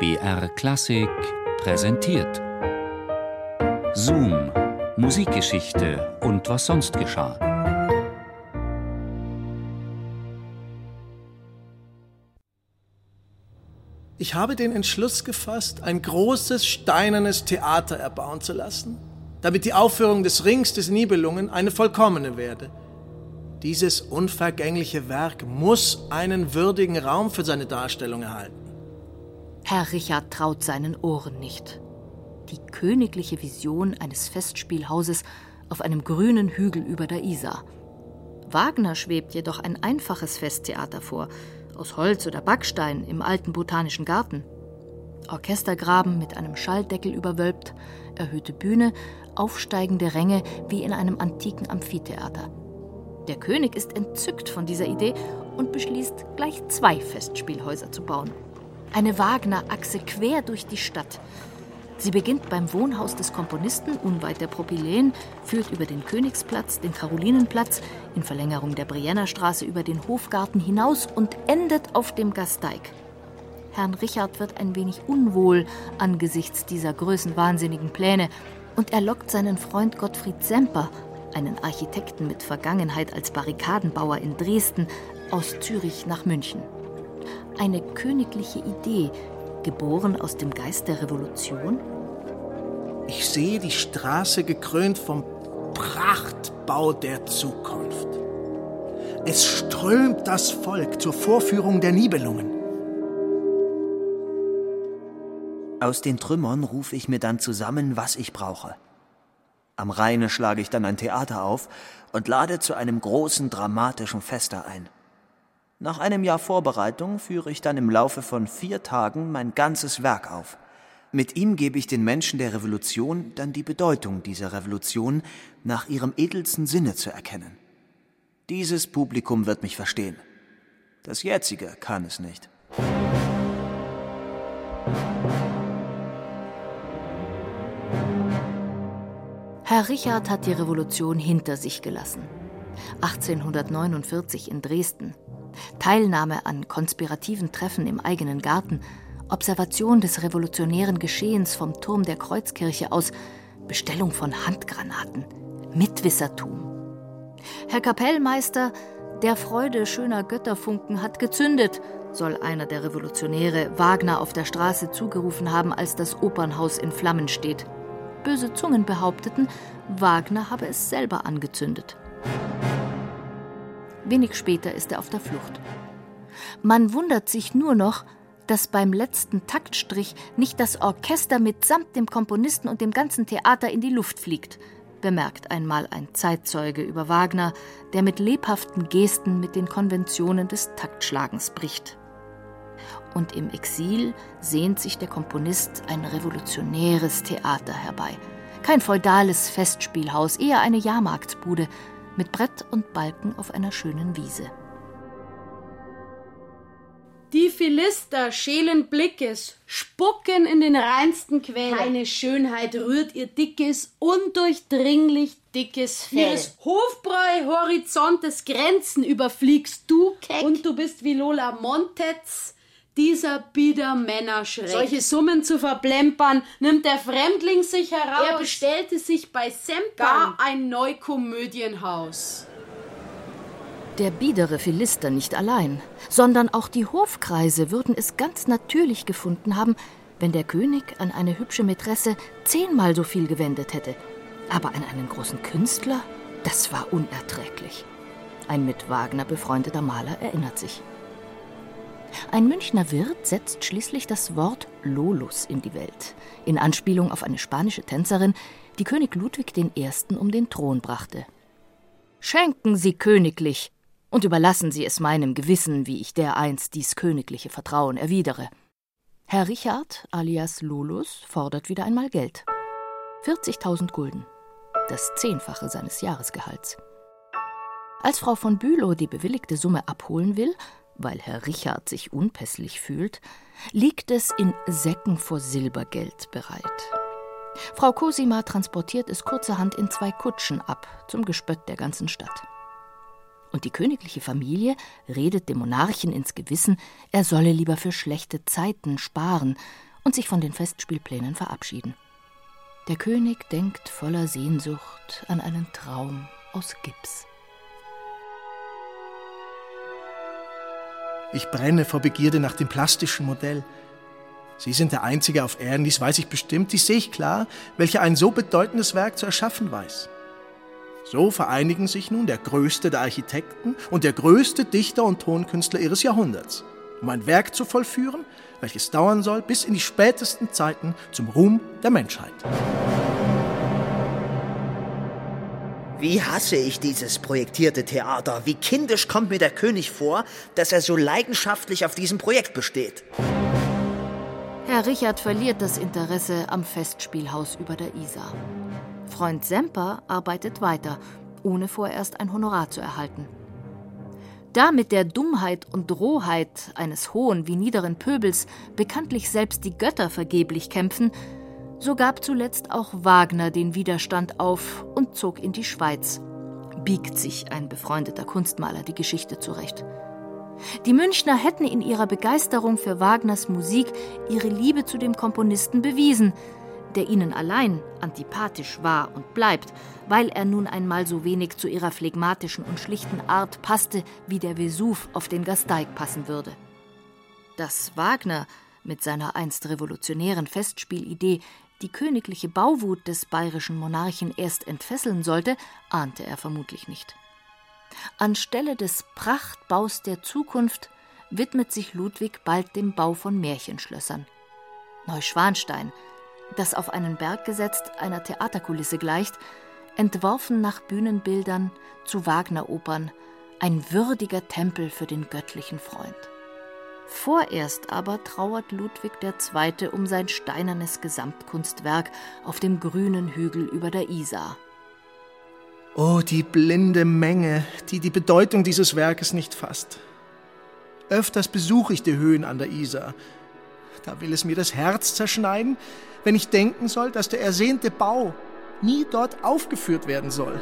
BR Klassik präsentiert. Zoom, Musikgeschichte und was sonst geschah. Ich habe den Entschluss gefasst, ein großes steinernes Theater erbauen zu lassen, damit die Aufführung des Rings des Nibelungen eine vollkommene werde. Dieses unvergängliche Werk muss einen würdigen Raum für seine Darstellung erhalten. Herr Richard traut seinen Ohren nicht. Die königliche Vision eines Festspielhauses auf einem grünen Hügel über der Isar. Wagner schwebt jedoch ein einfaches Festtheater vor, aus Holz oder Backstein im alten botanischen Garten. Orchestergraben mit einem Schalldeckel überwölbt, erhöhte Bühne, aufsteigende Ränge wie in einem antiken Amphitheater. Der König ist entzückt von dieser Idee und beschließt, gleich zwei Festspielhäuser zu bauen. Eine Wagner-Achse quer durch die Stadt. Sie beginnt beim Wohnhaus des Komponisten unweit der Propyläen, führt über den Königsplatz, den Karolinenplatz, in Verlängerung der Briennerstraße über den Hofgarten hinaus und endet auf dem Gasteig. Herrn Richard wird ein wenig unwohl angesichts dieser größenwahnsinnigen Pläne und er lockt seinen Freund Gottfried Semper, einen Architekten mit Vergangenheit als Barrikadenbauer in Dresden, aus Zürich nach München. Eine königliche Idee, geboren aus dem Geist der Revolution? Ich sehe die Straße gekrönt vom Prachtbau der Zukunft. Es strömt das Volk zur Vorführung der Nibelungen. Aus den Trümmern rufe ich mir dann zusammen, was ich brauche. Am Rheine schlage ich dann ein Theater auf und lade zu einem großen dramatischen Feste ein. Nach einem Jahr Vorbereitung führe ich dann im Laufe von vier Tagen mein ganzes Werk auf. Mit ihm gebe ich den Menschen der Revolution dann die Bedeutung dieser Revolution nach ihrem edelsten Sinne zu erkennen. Dieses Publikum wird mich verstehen. Das jetzige kann es nicht. Herr Richard hat die Revolution hinter sich gelassen. 1849 in Dresden. Teilnahme an konspirativen Treffen im eigenen Garten, Observation des revolutionären Geschehens vom Turm der Kreuzkirche aus, Bestellung von Handgranaten, Mitwissertum. Herr Kapellmeister, der Freude schöner Götterfunken hat gezündet, soll einer der Revolutionäre Wagner auf der Straße zugerufen haben, als das Opernhaus in Flammen steht. Böse Zungen behaupteten, Wagner habe es selber angezündet. Wenig später ist er auf der Flucht. Man wundert sich nur noch, dass beim letzten Taktstrich nicht das Orchester mitsamt dem Komponisten und dem ganzen Theater in die Luft fliegt, bemerkt einmal ein Zeitzeuge über Wagner, der mit lebhaften Gesten mit den Konventionen des Taktschlagens bricht. Und im Exil sehnt sich der Komponist ein revolutionäres Theater herbei. Kein feudales Festspielhaus, eher eine Jahrmarktsbude, mit Brett und Balken auf einer schönen Wiese. Die Philister schälen Blickes, spucken in den reinsten Quellen. Keine Schönheit rührt ihr dickes, undurchdringlich dickes Fell. Ihres Hofbräu Horizontes Grenzen überfliegst du, Keck. Und du bist wie Lola Montez, dieser bieder Männerschreck. Solche Summen zu verplempern, nimmt der Fremdling sich heraus. Er bestellte sich bei Semper gar ein Neukomödienhaus. Der biedere Philister nicht allein, sondern auch die Hofkreise würden es ganz natürlich gefunden haben, wenn der König an eine hübsche Mätresse zehnmal so viel gewendet hätte. Aber an einen großen Künstler, das war unerträglich. Ein mit Wagner befreundeter Maler erinnert sich. Ein Münchner Wirt setzt schließlich das Wort Lolus in die Welt, in Anspielung auf eine spanische Tänzerin, die König Ludwig I. um den Thron brachte. Schenken Sie königlich und überlassen Sie es meinem Gewissen, wie ich dereinst dies königliche Vertrauen erwidere. Herr Richard alias Lolus fordert wieder einmal Geld. 40.000 Gulden, das Zehnfache seines Jahresgehalts. Als Frau von Bülow die bewilligte Summe abholen will, weil Herr Richard sich unpässlich fühlt, liegt es in Säcken vor Silbergeld bereit. Frau Cosima transportiert es kurzerhand in zwei Kutschen ab, zum Gespött der ganzen Stadt. Und die königliche Familie redet dem Monarchen ins Gewissen, er solle lieber für schlechte Zeiten sparen und sich von den Festspielplänen verabschieden. Der König denkt voller Sehnsucht an einen Traum aus Gips. Ich brenne vor Begierde nach dem plastischen Modell. Sie sind der Einzige auf Erden, dies weiß ich bestimmt, dies sehe ich klar, welcher ein so bedeutendes Werk zu erschaffen weiß. So vereinigen sich nun der größte der Architekten und der größte Dichter und Tonkünstler ihres Jahrhunderts, um ein Werk zu vollführen, welches dauern soll bis in die spätesten Zeiten zum Ruhm der Menschheit. Wie hasse ich dieses projektierte Theater? Wie kindisch kommt mir der König vor, dass er so leidenschaftlich auf diesem Projekt besteht. Herr Richard verliert das Interesse am Festspielhaus über der Isar. Freund Semper arbeitet weiter, ohne vorerst ein Honorar zu erhalten. Da mit der Dummheit und Rohheit eines hohen wie niederen Pöbels bekanntlich selbst die Götter vergeblich kämpfen, so gab zuletzt auch Wagner den Widerstand auf und zog in die Schweiz. Biegt sich ein befreundeter Kunstmaler die Geschichte zurecht. Die Münchner hätten in ihrer Begeisterung für Wagners Musik ihre Liebe zu dem Komponisten bewiesen, der ihnen allein antipathisch war und bleibt, weil er nun einmal so wenig zu ihrer phlegmatischen und schlichten Art passte, wie der Vesuv auf den Gasteig passen würde. Dass Wagner mit seiner einst revolutionären Festspielidee die königliche Bauwut des bayerischen Monarchen erst entfesseln sollte, ahnte er vermutlich nicht. Anstelle des Prachtbaus der Zukunft widmet sich Ludwig bald dem Bau von Märchenschlössern. Neuschwanstein, das auf einen Berg gesetzt einer Theaterkulisse gleicht, entworfen nach Bühnenbildern zu Wagner-Opern, ein würdiger Tempel für den göttlichen Freund. Vorerst aber trauert Ludwig II. um sein steinernes Gesamtkunstwerk auf dem grünen Hügel über der Isar. Oh, die blinde Menge, die die Bedeutung dieses Werkes nicht fasst. Öfters besuche ich die Höhen an der Isar. Da will es mir das Herz zerschneiden, wenn ich denken soll, dass der ersehnte Bau nie dort aufgeführt werden soll.